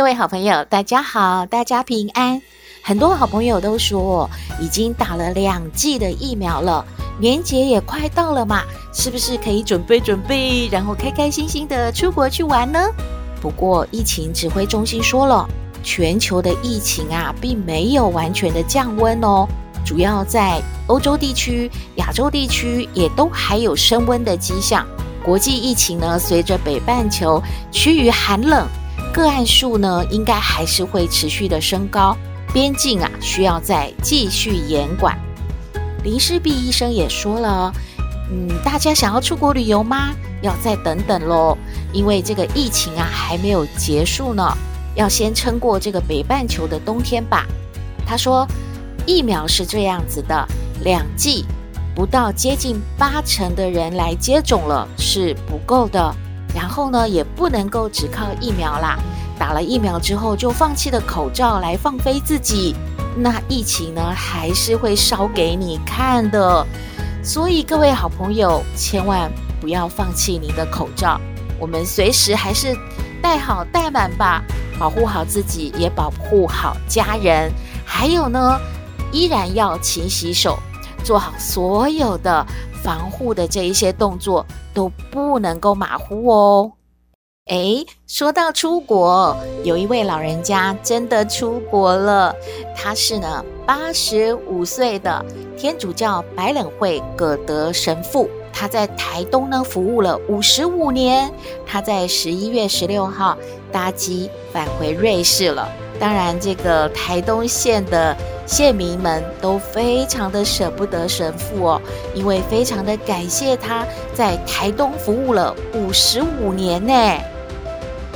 各位好朋友，大家好，大家平安。很多好朋友都说已经打了两剂的疫苗了，年节也快到了嘛，是不是可以准备准备，然后开开心心的出国去玩呢？不过疫情指挥中心说了，全球的疫情啊，并没有完全的降温哦，主要在欧洲地区、亚洲地区也都还有升温的迹象。国际疫情呢，随着北半球趋于寒冷。个案数呢，应该还是会持续的升高，边境啊需要再继续严管。林氏璧医生也说了，嗯，大家想要出国旅游吗？要再等等喽，因为这个疫情啊还没有结束呢，要先撑过这个北半球的冬天吧。他说，疫苗是这样子的，两剂不到接近八成的人来接种了是不够的。然后呢，也不能够只靠疫苗啦。打了疫苗之后就放弃了口罩来放飞自己，那疫情呢还是会烧给你看的。所以各位好朋友，千万不要放弃你的口罩，我们随时还是戴好戴满吧，保护好自己，也保护好家人。还有呢，依然要勤洗手，做好所有的防护的这一些动作。都不能够马虎哦。诶，说到出国，有一位老人家真的出国了。他是呢八十五岁的天主教白冷会葛德神父，他在台东呢服务了五十五年。他在十一月十六号搭机返回瑞士了。当然，这个台东县的。县民们都非常的舍不得神父哦，因为非常的感谢他在台东服务了五十五年呢。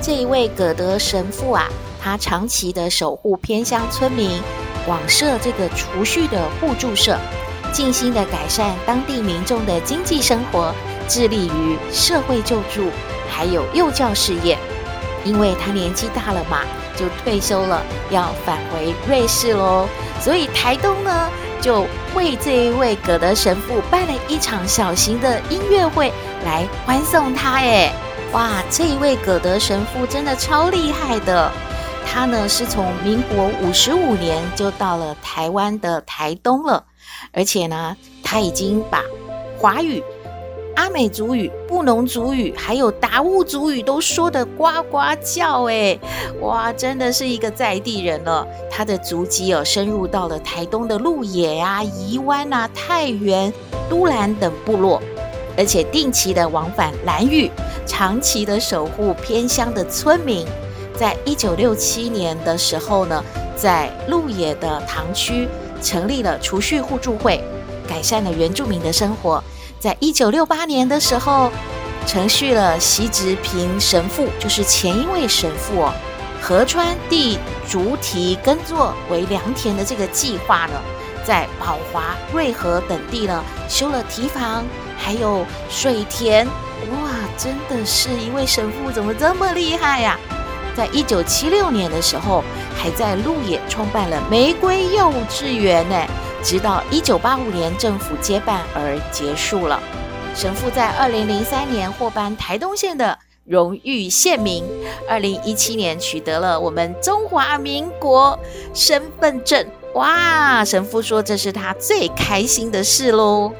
这一位葛德神父啊，他长期的守护偏乡村民，广设这个储蓄的互助社，尽心的改善当地民众的经济生活，致力于社会救助，还有幼教事业。因为他年纪大了嘛，就退休了，要返回瑞士喽。所以台东呢，就为这一位葛德神父办了一场小型的音乐会来欢送他。哎，哇，这一位葛德神父真的超厉害的。他呢是从民国五十五年就到了台湾的台东了，而且呢，他已经把华语。阿美族语、布农族语，还有达悟族语都说得呱呱叫哎，哇，真的是一个在地人了。他的足迹哦，深入到了台东的鹿野啊、宜湾啊、太原、都兰等部落，而且定期的往返兰屿，长期的守护偏乡的村民。在一九六七年的时候呢，在鹿野的塘区成立了储蓄互助会，改善了原住民的生活。在一九六八年的时候，承续了习直平神父，就是前一位神父哦，河川地主体耕作为良田的这个计划呢，在宝华、瑞和等地呢修了堤防，还有水田，哇，真的是一位神父，怎么这么厉害呀？在一九七六年的时候，还在鹿野创办了玫瑰幼稚园呢。直到一九八五年政府接办而结束了。神父在二零零三年获颁台东县的荣誉县民，二零一七年取得了我们中华民国身份证。哇！神父说这是他最开心的事喽。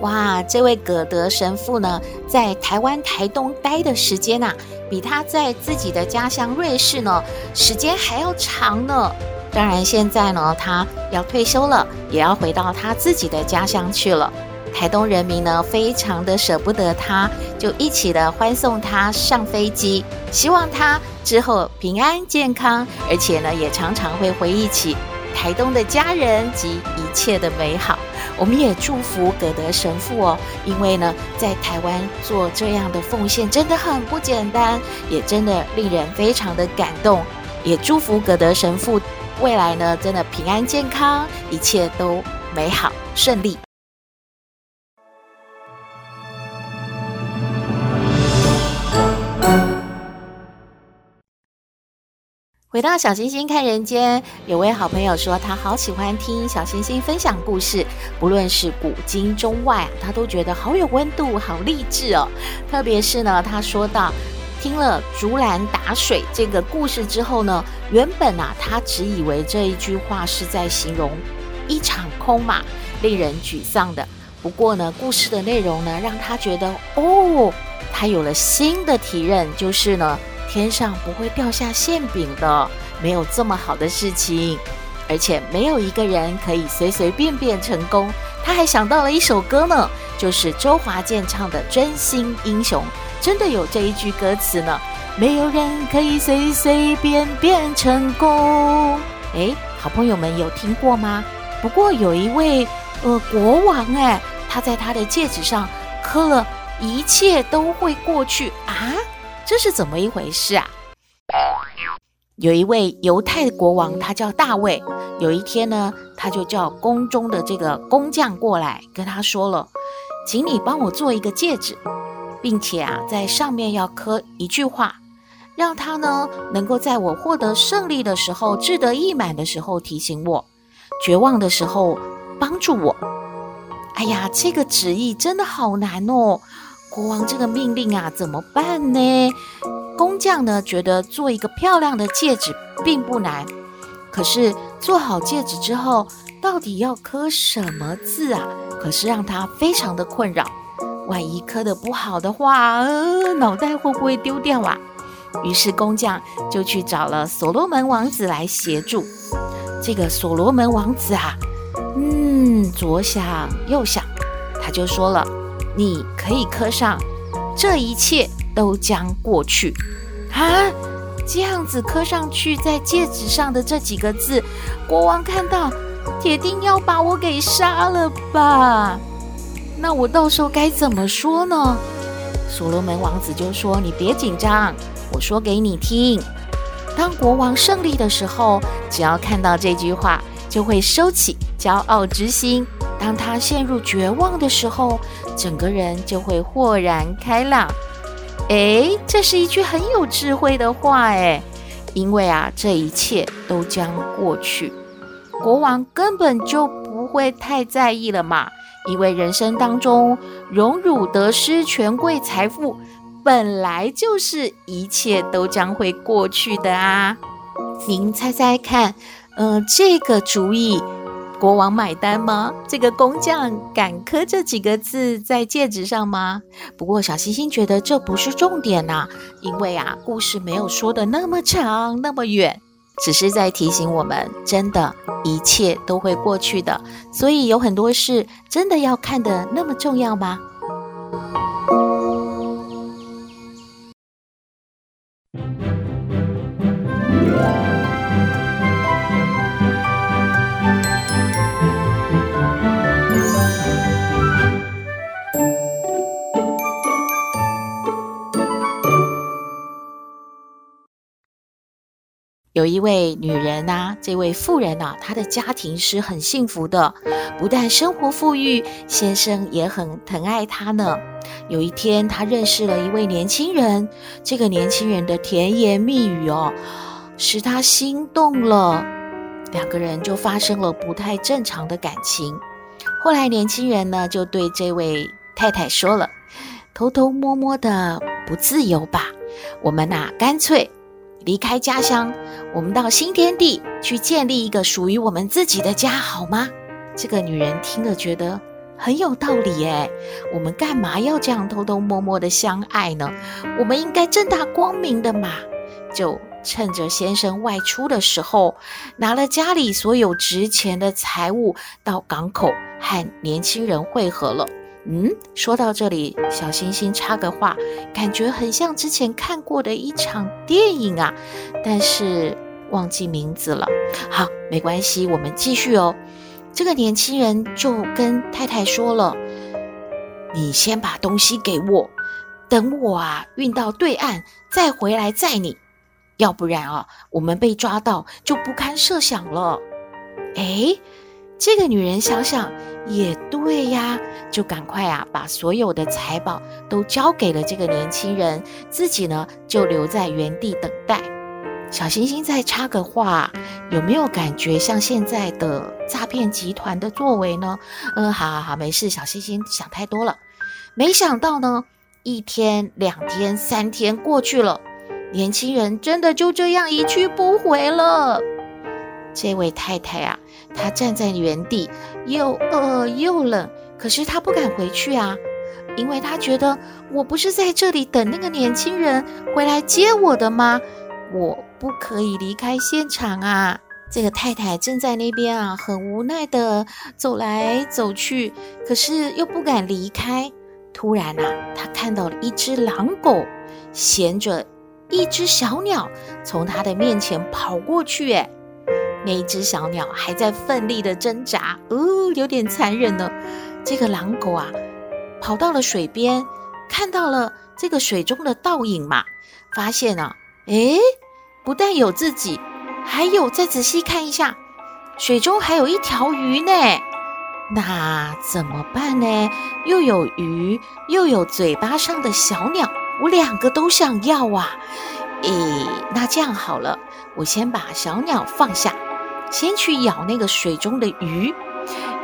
哇！这位葛德神父呢，在台湾台东待的时间呐、啊，比他在自己的家乡瑞士呢，时间还要长呢。当然，现在呢，他要退休了，也要回到他自己的家乡去了。台东人民呢，非常的舍不得他，就一起的欢送他上飞机，希望他之后平安健康，而且呢，也常常会回忆起台东的家人及一切的美好。我们也祝福葛德神父哦，因为呢，在台湾做这样的奉献真的很不简单，也真的令人非常的感动。也祝福葛德神父。未来呢，真的平安健康，一切都美好顺利。回到小星星看人间，有位好朋友说他好喜欢听小星星分享故事，不论是古今中外，他都觉得好有温度，好励志哦。特别是呢，他说到听了竹篮打水这个故事之后呢，原本啊他只以为这一句话是在形容一场空嘛，令人沮丧的。不过呢，故事的内容呢，让他觉得哦，他有了新的体认，就是呢。天上不会掉下馅饼的，没有这么好的事情，而且没有一个人可以随随便便成功。他还想到了一首歌呢，就是周华健唱的《真心英雄》，真的有这一句歌词呢。没有人可以随随便便成功。诶，好朋友们有听过吗？不过有一位呃国王诶，他在他的戒指上刻了“一切都会过去”啊。这是怎么一回事啊？有一位犹太国王，他叫大卫。有一天呢，他就叫宫中的这个工匠过来，跟他说了：“请你帮我做一个戒指，并且啊，在上面要刻一句话，让他呢能够在我获得胜利的时候、志得意满的时候提醒我，绝望的时候帮助我。”哎呀，这个旨意真的好难哦。国王这个命令啊，怎么办呢？工匠呢，觉得做一个漂亮的戒指并不难，可是做好戒指之后，到底要刻什么字啊？可是让他非常的困扰。万一刻得不好的话，呃，脑袋会不会丢掉啊？于是工匠就去找了所罗门王子来协助。这个所罗门王子啊，嗯，左想右想，他就说了。你可以刻上“这一切都将过去”啊，这样子刻上去在戒指上的这几个字，国王看到，铁定要把我给杀了吧？那我到时候该怎么说呢？所罗门王子就说：“你别紧张，我说给你听。当国王胜利的时候，只要看到这句话，就会收起骄傲之心。”当他陷入绝望的时候，整个人就会豁然开朗。诶，这是一句很有智慧的话诶，因为啊，这一切都将过去，国王根本就不会太在意了嘛。因为人生当中，荣辱得失、权贵财富，本来就是一切都将会过去的啊。您猜猜看，呃，这个主意。国王买单吗？这个工匠敢刻这几个字在戒指上吗？不过小星星觉得这不是重点呐，因为啊，故事没有说的那么长那么远，只是在提醒我们，真的，一切都会过去的。所以有很多事真的要看的那么重要吗？有一位女人呐、啊，这位妇人呐、啊，她的家庭是很幸福的，不但生活富裕，先生也很疼爱她呢。有一天，她认识了一位年轻人，这个年轻人的甜言蜜语哦，使她心动了，两个人就发生了不太正常的感情。后来，年轻人呢就对这位太太说了：“偷偷摸摸的不自由吧，我们呐，干脆。”离开家乡，我们到新天地去建立一个属于我们自己的家，好吗？这个女人听了觉得很有道理诶，我们干嘛要这样偷偷摸摸的相爱呢？我们应该正大光明的嘛！就趁着先生外出的时候，拿了家里所有值钱的财物到港口和年轻人会合了。嗯，说到这里，小星星插个话，感觉很像之前看过的一场电影啊，但是忘记名字了。好，没关系，我们继续哦。这个年轻人就跟太太说了：“你先把东西给我，等我啊运到对岸再回来载你。”要不然啊，我们被抓到就不堪设想了。哎，这个女人想想也对呀，就赶快啊，把所有的财宝都交给了这个年轻人，自己呢就留在原地等待。小星星再插个话，有没有感觉像现在的诈骗集团的作为呢？嗯，好好好，没事，小星星想太多了。没想到呢，一天、两天、三天过去了，年轻人真的就这样一去不回了。这位太太啊，她站在原地，又饿又冷，可是她不敢回去啊，因为她觉得我不是在这里等那个年轻人回来接我的吗？我不可以离开现场啊！这个太太正在那边啊，很无奈地走来走去，可是又不敢离开。突然啊，她看到了一只狼狗衔着一只小鸟从她的面前跑过去，诶，那一只小鸟还在奋力的挣扎，哦，有点残忍呢。这个狼狗啊，跑到了水边，看到了这个水中的倒影嘛，发现啊。诶，不但有自己，还有再仔细看一下，水中还有一条鱼呢。那怎么办呢？又有鱼，又有嘴巴上的小鸟，我两个都想要啊。诶，那这样好了，我先把小鸟放下，先去咬那个水中的鱼，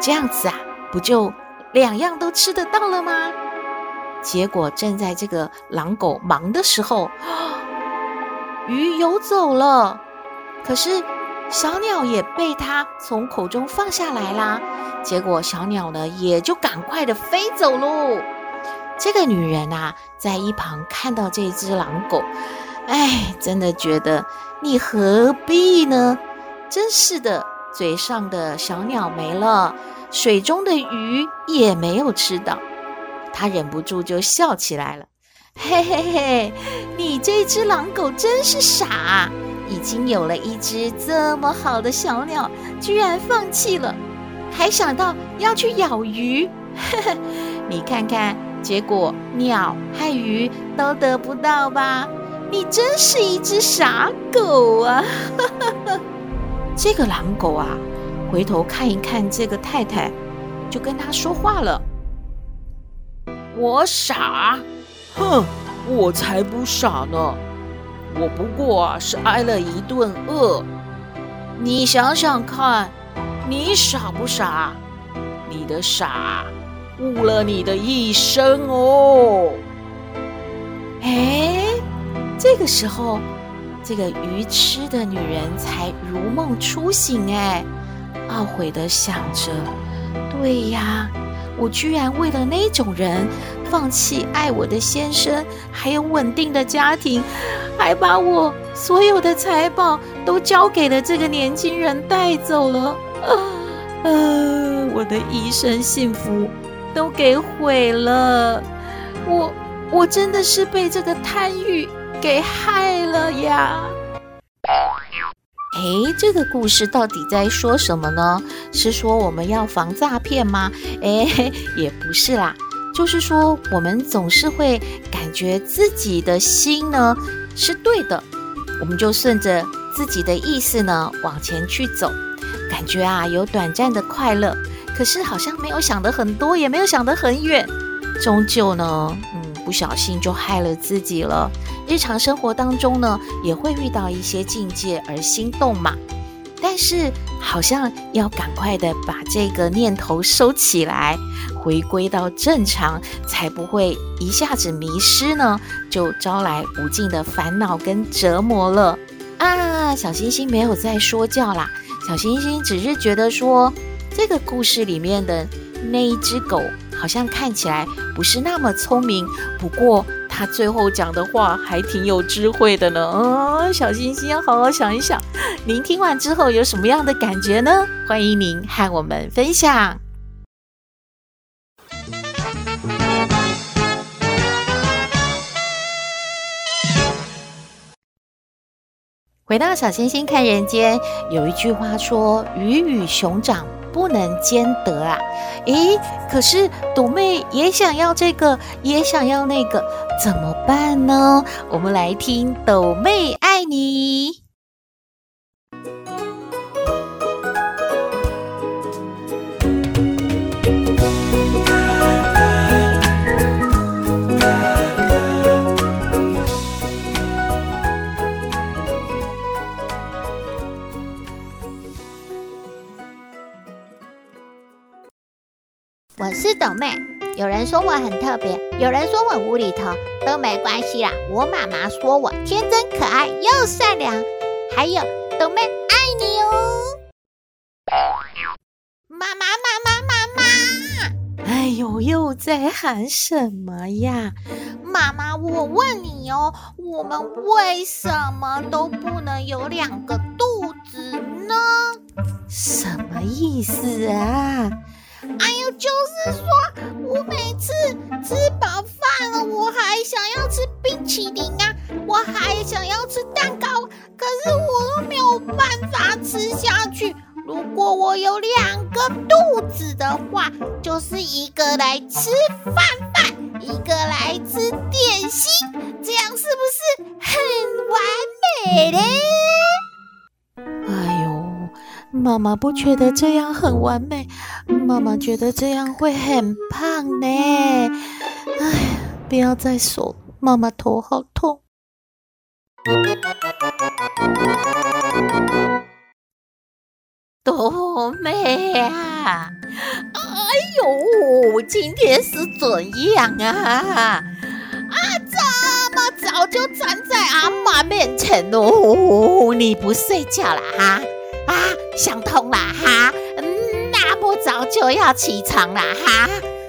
这样子啊，不就两样都吃得到了吗？结果正在这个狼狗忙的时候。鱼游走了，可是小鸟也被它从口中放下来啦。结果小鸟呢，也就赶快的飞走喽。这个女人啊，在一旁看到这只狼狗，哎，真的觉得你何必呢？真是的，嘴上的小鸟没了，水中的鱼也没有吃到，他忍不住就笑起来了。嘿嘿嘿，你这只狼狗真是傻，已经有了一只这么好的小鸟，居然放弃了，还想到要去咬鱼。呵呵，你看看，结果鸟和鱼都得不到吧？你真是一只傻狗啊！哈哈哈这个狼狗啊，回头看一看这个太太，就跟他说话了：“我傻。”哼，我才不傻呢！我不过啊是挨了一顿饿。你想想看，你傻不傻？你的傻误了你的一生哦！哎，这个时候，这个愚痴的女人才如梦初醒，哎，懊悔的想着：对呀。我居然为了那种人放弃爱我的先生，还有稳定的家庭，还把我所有的财宝都交给了这个年轻人带走了。啊啊！我的一生幸福都给毁了。我我真的是被这个贪欲给害了呀！哎，这个故事到底在说什么呢？是说我们要防诈骗吗？哎，也不是啦，就是说我们总是会感觉自己的心呢是对的，我们就顺着自己的意思呢往前去走，感觉啊有短暂的快乐，可是好像没有想得很多，也没有想得很远，终究呢，不小心就害了自己了。日常生活当中呢，也会遇到一些境界而心动嘛。但是好像要赶快的把这个念头收起来，回归到正常，才不会一下子迷失呢，就招来无尽的烦恼跟折磨了啊！小星星没有再说教啦，小星星只是觉得说，这个故事里面的那一只狗。好像看起来不是那么聪明，不过他最后讲的话还挺有智慧的呢。嗯，小星星要好好想一想。您听完之后有什么样的感觉呢？欢迎您和我们分享。回到小星星看人间，有一句话说：“鱼与熊掌。”不能兼得啊！诶，可是斗妹也想要这个，也想要那个，怎么办呢？我们来听斗妹爱你。我是斗妹，有人说我很特别，有人说我无厘头，都没关系啦。我妈妈说我天真可爱又善良，还有斗妹爱你哦。妈妈妈妈妈妈，哎呦，又在喊什么呀？妈妈，我问你哦，我们为什么都不能有两个肚子呢？什么意思啊？哎呦，就是说我每次吃饱饭了，我还想要吃冰淇淋啊，我还想要吃蛋糕，可是我都没有办法吃下去。如果我有两个肚子的话，就是一个来吃饭饭，一个来吃点心，这样是不是很完美嘞？哎呦。妈妈不觉得这样很完美，妈妈觉得这样会很胖呢。哎，不要再说，妈妈头好痛。多美啊，哎呦，今天是怎样啊？啊，这么早就站在阿妈面前哦，你不睡觉了哈？啊，想通了哈，不，早就要起床了哈。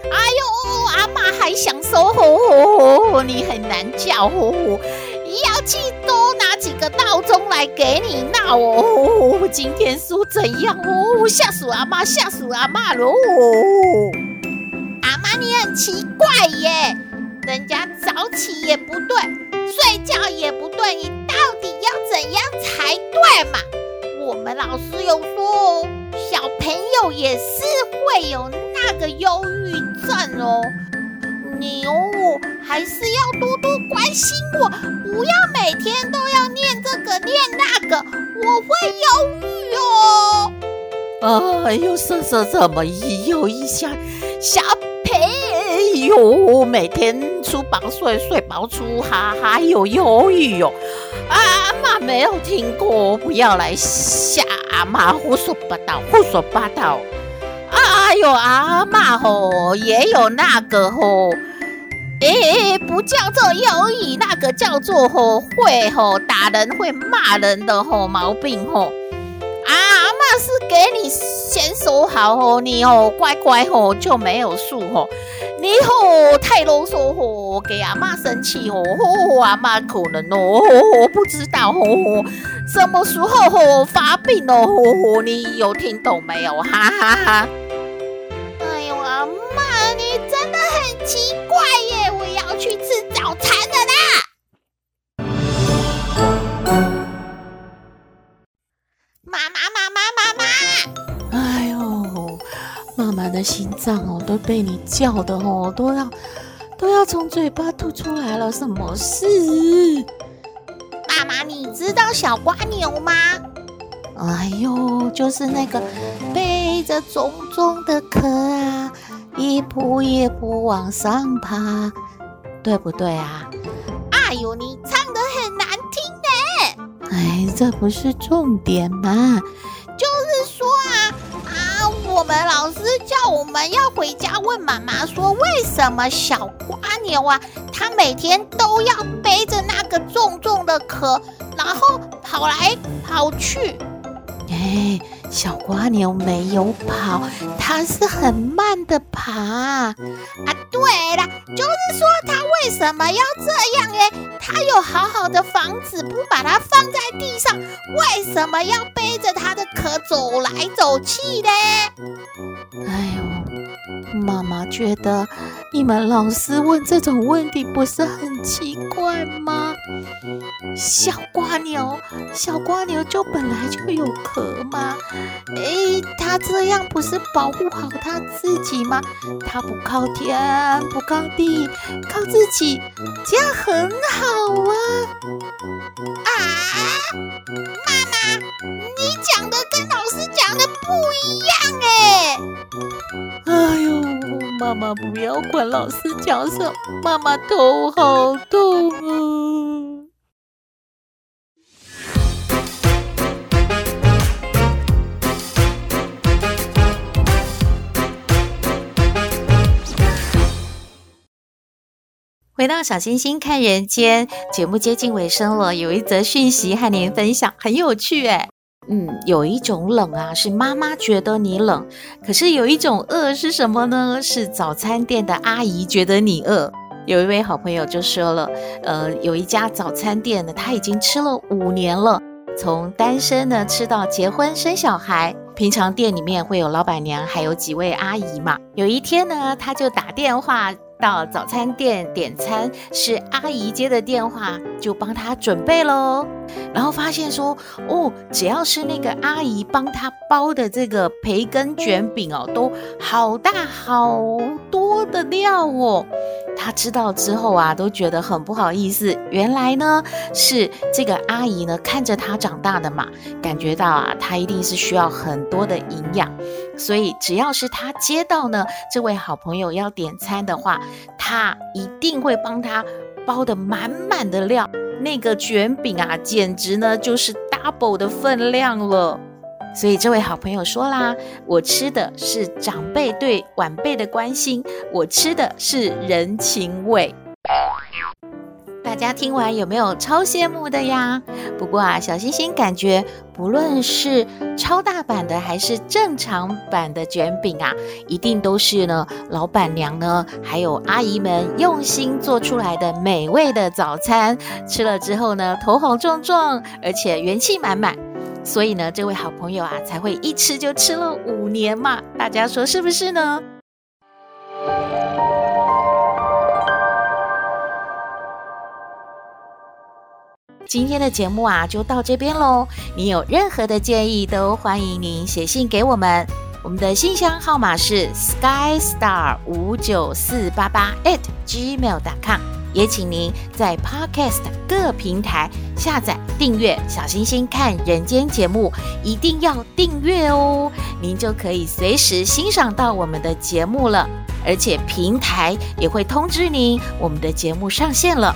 哎呦，阿妈还想说哦，你很难叫哦，要去多拿几个闹钟来给你闹哦。今天是怎样哦？吓死阿妈，吓死阿妈喽！阿妈你很奇怪耶，人家早起也不对，睡觉也不对，你到底要怎样才对嘛？我们老师有说哦，小朋友也是会有那个忧郁症哦。你哦，还是要多多关心我，不要每天都要念这个念那个，我会忧郁哦。哎呦，瑟瑟怎么一又一下小朋友每天吃饱睡，睡饱吃，还还有忧郁哟。阿妈没有听过，不要来吓阿妈胡说八道，胡说八道。哎呦，阿妈吼也有那个吼，诶，不叫做忧郁，那个叫做吼会吼打人、会骂人的吼毛病吼。啊妈是给你先说好哦，你哦乖乖哦就没有事哦。你吼太啰嗦吼，给阿妈生气吼，阿妈可能哦不知道吼，什么时候吼发病哦，你有听懂没有？哈哈哈！哎呦，阿妈你真的很奇怪的心脏哦，都被你叫的哦，都要都要从嘴巴吐出来了。什么事？妈妈，你知道小蜗牛吗？哎呦，就是那个背着重重的壳啊，一步一步往上爬，对不对啊？哎呦，你唱的很难听呢。哎，这不是重点嘛。我们老师叫我们要回家问妈妈说，为什么小蜗牛啊，它每天都要背着那个重重的壳，然后跑来跑去。哎，小蜗牛没有跑，它是很慢的爬。啊，对了，就是说它为什么要这样呢？它有好好的房子，不把它放在地上，为什么要背着它的壳走来走去呢？哎呦，妈妈觉得你们老师问这种问题不是很奇怪吗？小蜗牛，小蜗牛就本来就有壳吗？哎，他这样不是保护好他自己吗？他不靠天，不靠地，靠自己，这样很好啊！啊！妈妈，你讲的跟老师讲的不一样哎！哎呦，妈妈不要管老师讲什么，妈妈头好痛啊！回到小星星看人间节目接近尾声了，有一则讯息和您分享，很有趣诶。嗯，有一种冷啊，是妈妈觉得你冷；可是有一种饿是什么呢？是早餐店的阿姨觉得你饿。有一位好朋友就说了，呃，有一家早餐店呢，他已经吃了五年了，从单身呢吃到结婚生小孩。平常店里面会有老板娘，还有几位阿姨嘛。有一天呢，他就打电话。到早餐店点餐，是阿姨接的电话，就帮他准备喽。然后发现说，哦，只要是那个阿姨帮他包的这个培根卷饼哦，都好大好多的料哦。他知道之后啊，都觉得很不好意思。原来呢，是这个阿姨呢看着他长大的嘛，感觉到啊，他一定是需要很多的营养，所以只要是他接到呢，这位好朋友要点餐的话，他一定会帮他包得满满的料。那个卷饼啊，简直呢就是 double 的分量了。所以这位好朋友说啦：“我吃的是长辈对晚辈的关心，我吃的是人情味。”大家听完有没有超羡慕的呀？不过啊，小星星感觉，不论是超大版的还是正常版的卷饼啊，一定都是呢老板娘呢还有阿姨们用心做出来的美味的早餐。吃了之后呢，头好壮壮，而且元气满满。所以呢，这位好朋友啊，才会一吃就吃了五年嘛。大家说是不是呢？今天的节目啊，就到这边喽。你有任何的建议，都欢迎您写信给我们。我们的信箱号码是 skystar 五九四八八 at gmail.com。也请您在 Podcast 各平台下载订阅“小星星看人间”节目，一定要订阅哦，您就可以随时欣赏到我们的节目了。而且平台也会通知您我们的节目上线了。